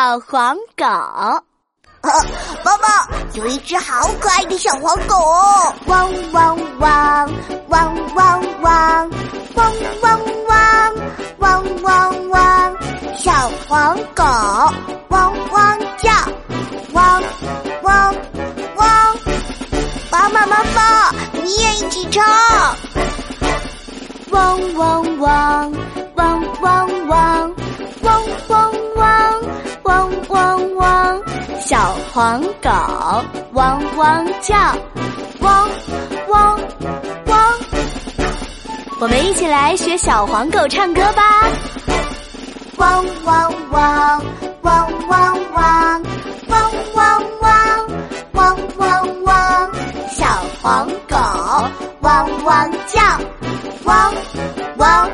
小黄狗，妈妈，有一只好可爱的小黄狗哦！汪汪汪，汪汪汪，汪汪汪，汪汪汪，小黄狗汪汪叫，汪汪汪，妈妈妈妈，你也一起唱！汪汪汪，汪黄狗汪汪叫，汪汪汪。我们一起来学小黄狗唱歌吧。汪汪汪，汪汪汪，汪汪汪，汪汪汪。小黄狗汪汪叫，汪汪。